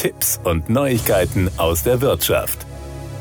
Tipps und Neuigkeiten aus der Wirtschaft.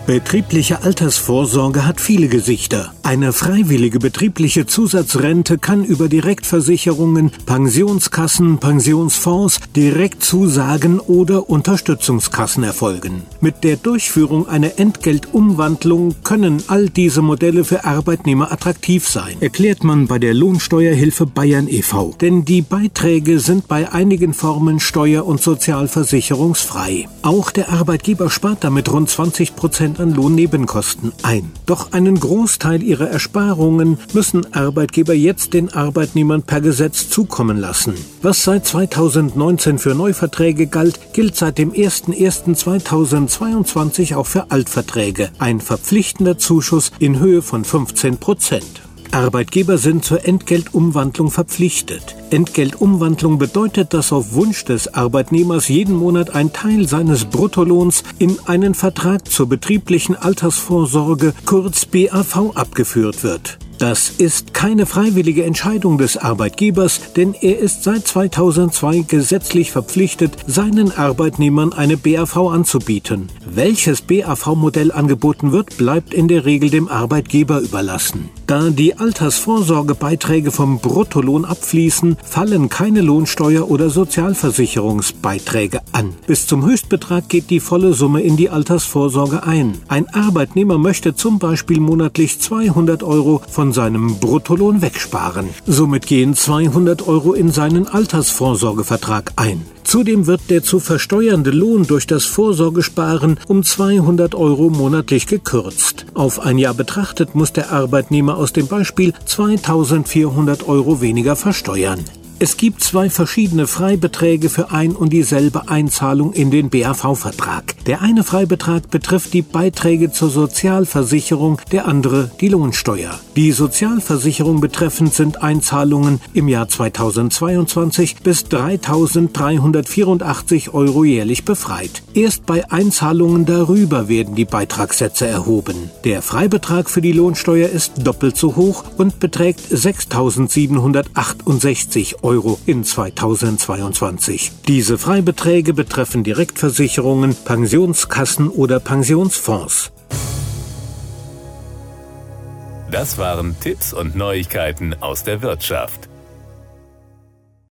Betriebliche Altersvorsorge hat viele Gesichter. Eine freiwillige betriebliche Zusatzrente kann über Direktversicherungen, Pensionskassen, Pensionsfonds, Direktzusagen oder Unterstützungskassen erfolgen. Mit der Durchführung einer Entgeltumwandlung können all diese Modelle für Arbeitnehmer attraktiv sein, erklärt man bei der Lohnsteuerhilfe Bayern e.V. Denn die Beiträge sind bei einigen Formen steuer- und sozialversicherungsfrei. Auch der Arbeitgeber spart damit rund 20 Prozent an Lohnnebenkosten ein. Doch einen Großteil ihrer Ersparungen müssen Arbeitgeber jetzt den Arbeitnehmern per Gesetz zukommen lassen. Was seit 2019 für Neuverträge galt, gilt seit dem 01.01.2022 auch für Altverträge. Ein verpflichtender Zuschuss in Höhe von 15 Prozent. Arbeitgeber sind zur Entgeltumwandlung verpflichtet. Entgeltumwandlung bedeutet, dass auf Wunsch des Arbeitnehmers jeden Monat ein Teil seines Bruttolohns in einen Vertrag zur betrieblichen Altersvorsorge, kurz BAV, abgeführt wird. Das ist keine freiwillige Entscheidung des Arbeitgebers, denn er ist seit 2002 gesetzlich verpflichtet, seinen Arbeitnehmern eine BAV anzubieten. Welches BAV-Modell angeboten wird, bleibt in der Regel dem Arbeitgeber überlassen. Da die Altersvorsorgebeiträge vom Bruttolohn abfließen, fallen keine Lohnsteuer- oder Sozialversicherungsbeiträge an. Bis zum Höchstbetrag geht die volle Summe in die Altersvorsorge ein. Ein Arbeitnehmer möchte zum Beispiel monatlich 200 Euro von seinem Bruttolohn wegsparen. Somit gehen 200 Euro in seinen Altersvorsorgevertrag ein. Zudem wird der zu versteuernde Lohn durch das Vorsorgesparen um 200 Euro monatlich gekürzt. Auf ein Jahr betrachtet muss der Arbeitnehmer aus dem Beispiel 2400 Euro weniger versteuern. Es gibt zwei verschiedene Freibeträge für ein und dieselbe Einzahlung in den BAV-Vertrag. Der eine Freibetrag betrifft die Beiträge zur Sozialversicherung, der andere die Lohnsteuer. Die Sozialversicherung betreffend sind Einzahlungen im Jahr 2022 bis 3.384 Euro jährlich befreit. Erst bei Einzahlungen darüber werden die Beitragssätze erhoben. Der Freibetrag für die Lohnsteuer ist doppelt so hoch und beträgt 6.768 Euro. Euro in 2022. Diese Freibeträge betreffen Direktversicherungen, Pensionskassen oder Pensionsfonds. Das waren Tipps und Neuigkeiten aus der Wirtschaft.